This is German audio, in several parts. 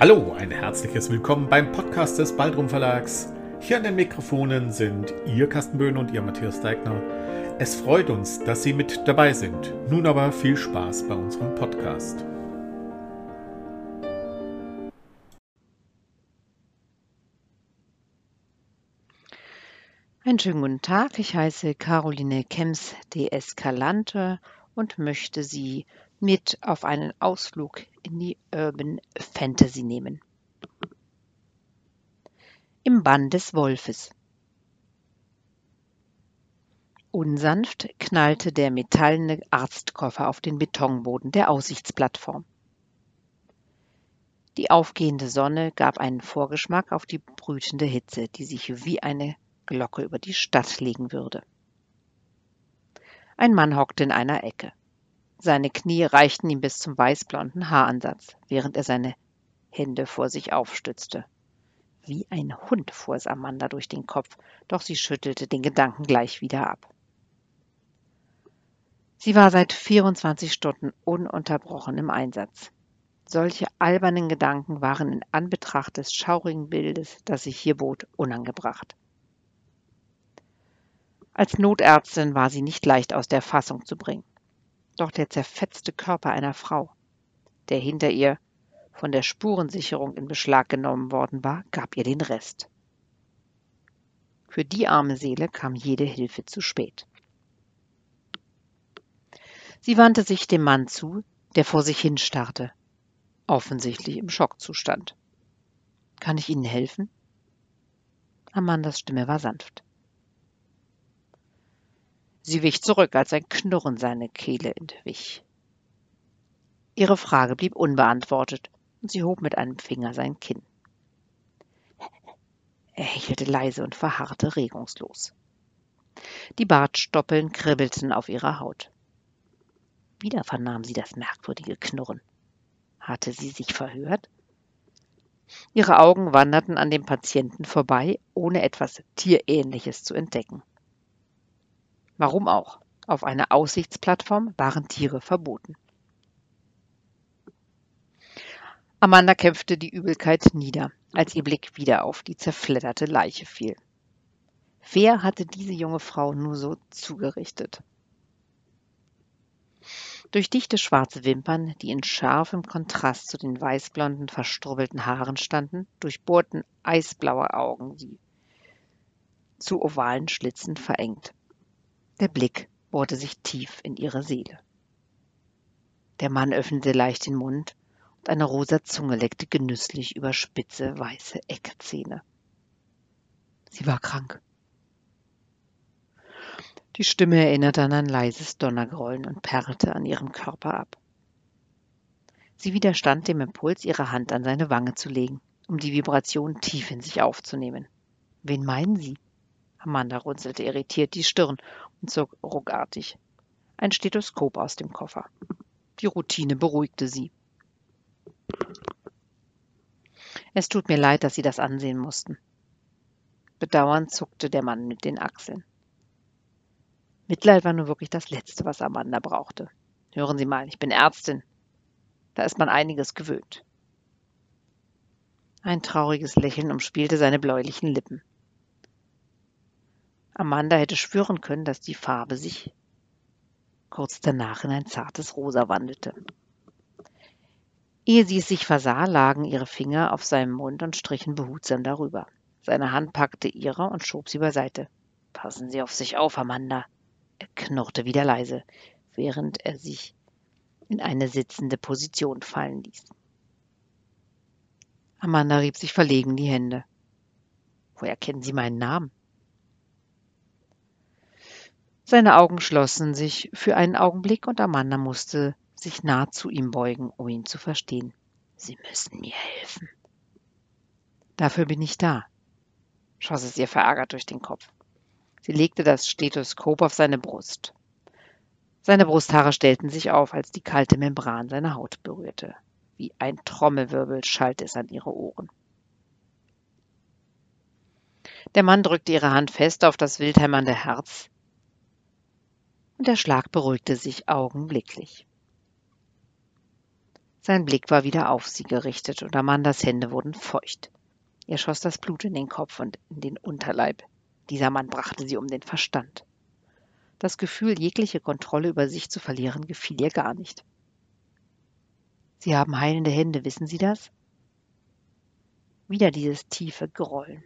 Hallo, ein herzliches Willkommen beim Podcast des Baldrum Verlags. Hier an den Mikrofonen sind Ihr Carsten Böhn und Ihr Matthias Deigner. Es freut uns, dass Sie mit dabei sind. Nun aber viel Spaß bei unserem Podcast. Einen schönen guten Tag. Ich heiße Caroline Kems de Escalante und möchte Sie mit auf einen Ausflug in die Urban Fantasy nehmen. Im Bann des Wolfes. Unsanft knallte der metallene Arztkoffer auf den Betonboden der Aussichtsplattform. Die aufgehende Sonne gab einen Vorgeschmack auf die brütende Hitze, die sich wie eine Glocke über die Stadt legen würde. Ein Mann hockte in einer Ecke. Seine Knie reichten ihm bis zum weißblonden Haaransatz, während er seine Hände vor sich aufstützte. Wie ein Hund fuhr es Amanda durch den Kopf, doch sie schüttelte den Gedanken gleich wieder ab. Sie war seit 24 Stunden ununterbrochen im Einsatz. Solche albernen Gedanken waren in Anbetracht des schaurigen Bildes, das sich hier bot, unangebracht. Als Notärztin war sie nicht leicht aus der Fassung zu bringen. Doch der zerfetzte Körper einer Frau, der hinter ihr von der Spurensicherung in Beschlag genommen worden war, gab ihr den Rest. Für die arme Seele kam jede Hilfe zu spät. Sie wandte sich dem Mann zu, der vor sich hinstarrte, offensichtlich im Schockzustand. Kann ich Ihnen helfen? Amandas Stimme war sanft. Sie wich zurück, als ein Knurren seine Kehle entwich. Ihre Frage blieb unbeantwortet, und sie hob mit einem Finger sein Kinn. Er hechelte leise und verharrte regungslos. Die Bartstoppeln kribbelten auf ihrer Haut. Wieder vernahm sie das merkwürdige Knurren. Hatte sie sich verhört? Ihre Augen wanderten an dem Patienten vorbei, ohne etwas Tierähnliches zu entdecken. Warum auch? Auf einer Aussichtsplattform waren Tiere verboten. Amanda kämpfte die Übelkeit nieder, als ihr Blick wieder auf die zerfledderte Leiche fiel. Wer hatte diese junge Frau nur so zugerichtet? Durch dichte schwarze Wimpern, die in scharfem Kontrast zu den weißblonden, verstrubbelten Haaren standen, durchbohrten eisblaue Augen sie, zu ovalen Schlitzen verengt. Der Blick bohrte sich tief in ihre Seele. Der Mann öffnete leicht den Mund und eine rosa Zunge leckte genüsslich über spitze, weiße Eckzähne. Sie war krank. Die Stimme erinnerte an ein leises Donnergrollen und perrte an ihrem Körper ab. Sie widerstand dem Impuls, ihre Hand an seine Wange zu legen, um die Vibration tief in sich aufzunehmen. Wen meinen Sie? Amanda runzelte irritiert die Stirn ruckartig ein Stethoskop aus dem Koffer. Die Routine beruhigte sie. Es tut mir leid, dass Sie das ansehen mussten. Bedauernd zuckte der Mann mit den Achseln. Mitleid war nur wirklich das Letzte, was Amanda brauchte. Hören Sie mal, ich bin Ärztin. Da ist man einiges gewöhnt. Ein trauriges Lächeln umspielte seine bläulichen Lippen. Amanda hätte schwören können, dass die Farbe sich kurz danach in ein zartes Rosa wandelte. Ehe sie es sich versah, lagen ihre Finger auf seinem Mund und strichen behutsam darüber. Seine Hand packte ihre und schob sie beiseite. Passen Sie auf sich auf, Amanda. Er knurrte wieder leise, während er sich in eine sitzende Position fallen ließ. Amanda rieb sich verlegen die Hände. Woher kennen Sie meinen Namen? Seine Augen schlossen sich für einen Augenblick und Amanda musste sich nah zu ihm beugen, um ihn zu verstehen. Sie müssen mir helfen. Dafür bin ich da, schoss es ihr verärgert durch den Kopf. Sie legte das Stethoskop auf seine Brust. Seine Brusthaare stellten sich auf, als die kalte Membran seine Haut berührte. Wie ein Trommelwirbel schallte es an ihre Ohren. Der Mann drückte ihre Hand fest auf das wildhämmernde Herz, und der Schlag beruhigte sich augenblicklich. Sein Blick war wieder auf sie gerichtet und Amandas Hände wurden feucht. Ihr schoss das Blut in den Kopf und in den Unterleib. Dieser Mann brachte sie um den Verstand. Das Gefühl, jegliche Kontrolle über sich zu verlieren, gefiel ihr gar nicht. Sie haben heilende Hände, wissen Sie das? Wieder dieses tiefe Grollen.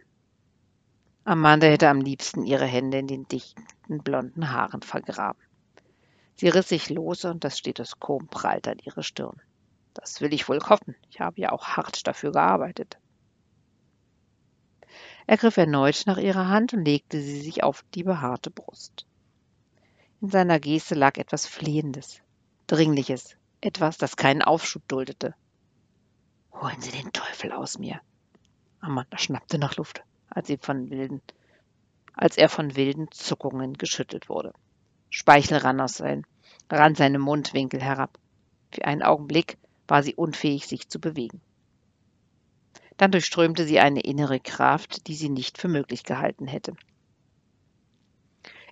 Amanda hätte am liebsten ihre Hände in den dichten blonden Haaren vergraben. Sie riss sich los und das Stethoskop prallte an ihre Stirn. Das will ich wohl hoffen. Ich habe ja auch hart dafür gearbeitet. Er griff erneut nach ihrer Hand und legte sie sich auf die behaarte Brust. In seiner Geste lag etwas Flehendes, Dringliches, etwas, das keinen Aufschub duldete. Holen Sie den Teufel aus mir. Amanda schnappte nach Luft, als, sie von wilden, als er von wilden Zuckungen geschüttelt wurde. Speichel rann aus sein, rann seine Mundwinkel herab. Für einen Augenblick war sie unfähig, sich zu bewegen. Dann durchströmte sie eine innere Kraft, die sie nicht für möglich gehalten hätte.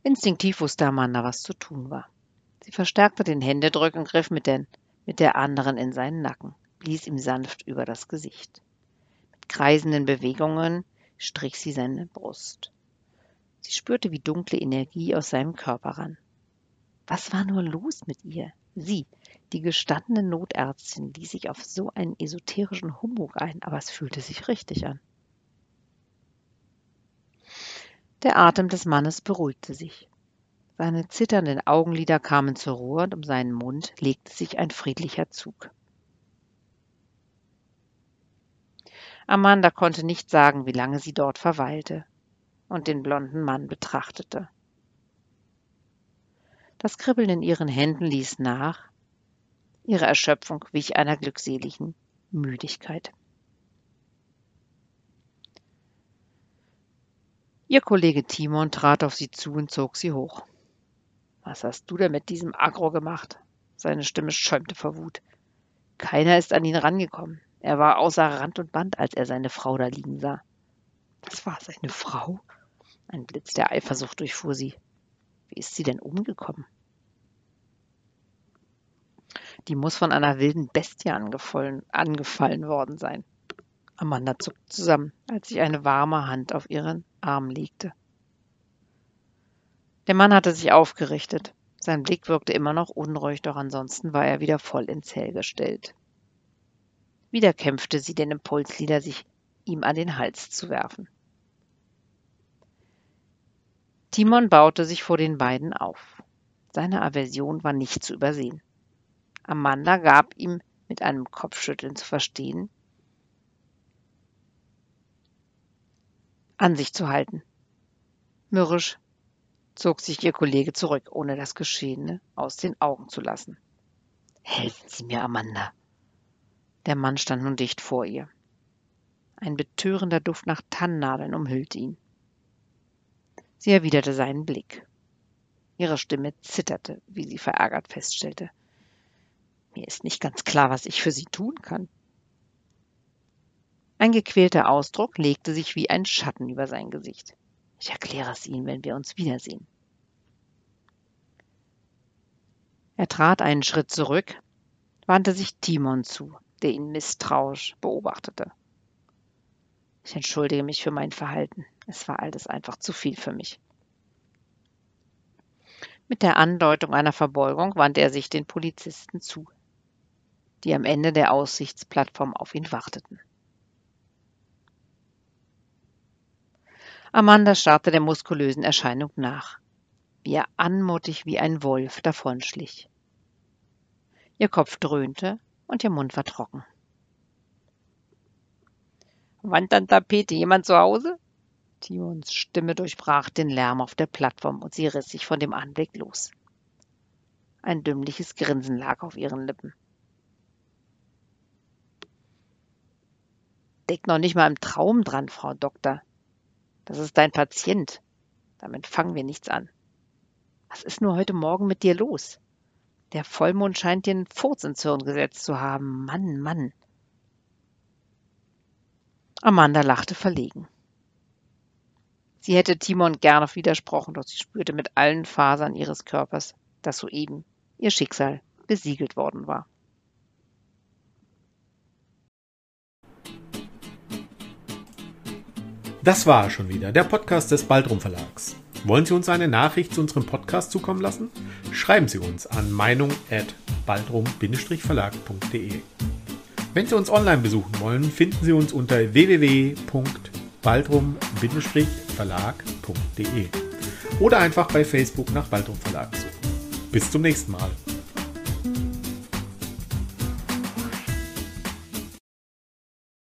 Instinktiv wusste Amanda, was zu tun war. Sie verstärkte den Händedruck und griff mit, den, mit der anderen in seinen Nacken, blies ihm sanft über das Gesicht. Mit kreisenden Bewegungen strich sie seine Brust. Sie spürte, wie dunkle Energie aus seinem Körper rann. Was war nur los mit ihr? Sie, die gestandene Notärztin ließ sich auf so einen esoterischen Humbug ein, aber es fühlte sich richtig an. Der Atem des Mannes beruhigte sich. Seine zitternden Augenlider kamen zur Ruhe und um seinen Mund legte sich ein friedlicher Zug. Amanda konnte nicht sagen, wie lange sie dort verweilte und den blonden Mann betrachtete. Das Kribbeln in ihren Händen ließ nach, Ihre Erschöpfung wich einer glückseligen Müdigkeit. Ihr Kollege Timon trat auf sie zu und zog sie hoch. Was hast du denn mit diesem Agro gemacht? Seine Stimme schäumte vor Wut. Keiner ist an ihn rangekommen. Er war außer Rand und Band, als er seine Frau da liegen sah. Das war seine Frau? Ein Blitz der Eifersucht durchfuhr sie. Wie ist sie denn umgekommen? Die muss von einer wilden Bestie angefallen, angefallen worden sein. Amanda zuckte zusammen, als sich eine warme Hand auf ihren Arm legte. Der Mann hatte sich aufgerichtet. Sein Blick wirkte immer noch unruhig, doch ansonsten war er wieder voll ins Hell gestellt. Wieder kämpfte sie den Impuls nieder, sich ihm an den Hals zu werfen. Timon baute sich vor den beiden auf. Seine Aversion war nicht zu übersehen. Amanda gab ihm mit einem Kopfschütteln zu verstehen, an sich zu halten. Mürrisch zog sich ihr Kollege zurück, ohne das Geschehene aus den Augen zu lassen. Helfen Sie mir, Amanda. Der Mann stand nun dicht vor ihr. Ein betörender Duft nach Tannennadeln umhüllte ihn. Sie erwiderte seinen Blick. Ihre Stimme zitterte, wie sie verärgert feststellte. Mir ist nicht ganz klar, was ich für Sie tun kann. Ein gequälter Ausdruck legte sich wie ein Schatten über sein Gesicht. Ich erkläre es Ihnen, wenn wir uns wiedersehen. Er trat einen Schritt zurück, wandte sich Timon zu, der ihn misstrauisch beobachtete. Ich entschuldige mich für mein Verhalten. Es war alles einfach zu viel für mich. Mit der Andeutung einer Verbeugung wandte er sich den Polizisten zu die am Ende der Aussichtsplattform auf ihn warteten. Amanda starrte der muskulösen Erscheinung nach, wie er anmutig wie ein Wolf davonschlich. Ihr Kopf dröhnte und ihr Mund war trocken. Wandtapete, jemand zu Hause? Timons Stimme durchbrach den Lärm auf der Plattform und sie riss sich von dem Anblick los. Ein dümmliches Grinsen lag auf ihren Lippen. Denk noch nicht mal im Traum dran, Frau Doktor. Das ist dein Patient. Damit fangen wir nichts an. Was ist nur heute Morgen mit dir los? Der Vollmond scheint dir einen Furz ins Hirn gesetzt zu haben. Mann, Mann. Amanda lachte verlegen. Sie hätte Timon gerne widersprochen, doch sie spürte mit allen Fasern ihres Körpers, dass soeben ihr Schicksal besiegelt worden war. Das war schon wieder der Podcast des Baldrum Verlags. Wollen Sie uns eine Nachricht zu unserem Podcast zukommen lassen? Schreiben Sie uns an meinung@baldrum-verlag.de. Wenn Sie uns online besuchen wollen, finden Sie uns unter www.baldrum-verlag.de oder einfach bei Facebook nach Baldrum Verlag suchen. Bis zum nächsten Mal.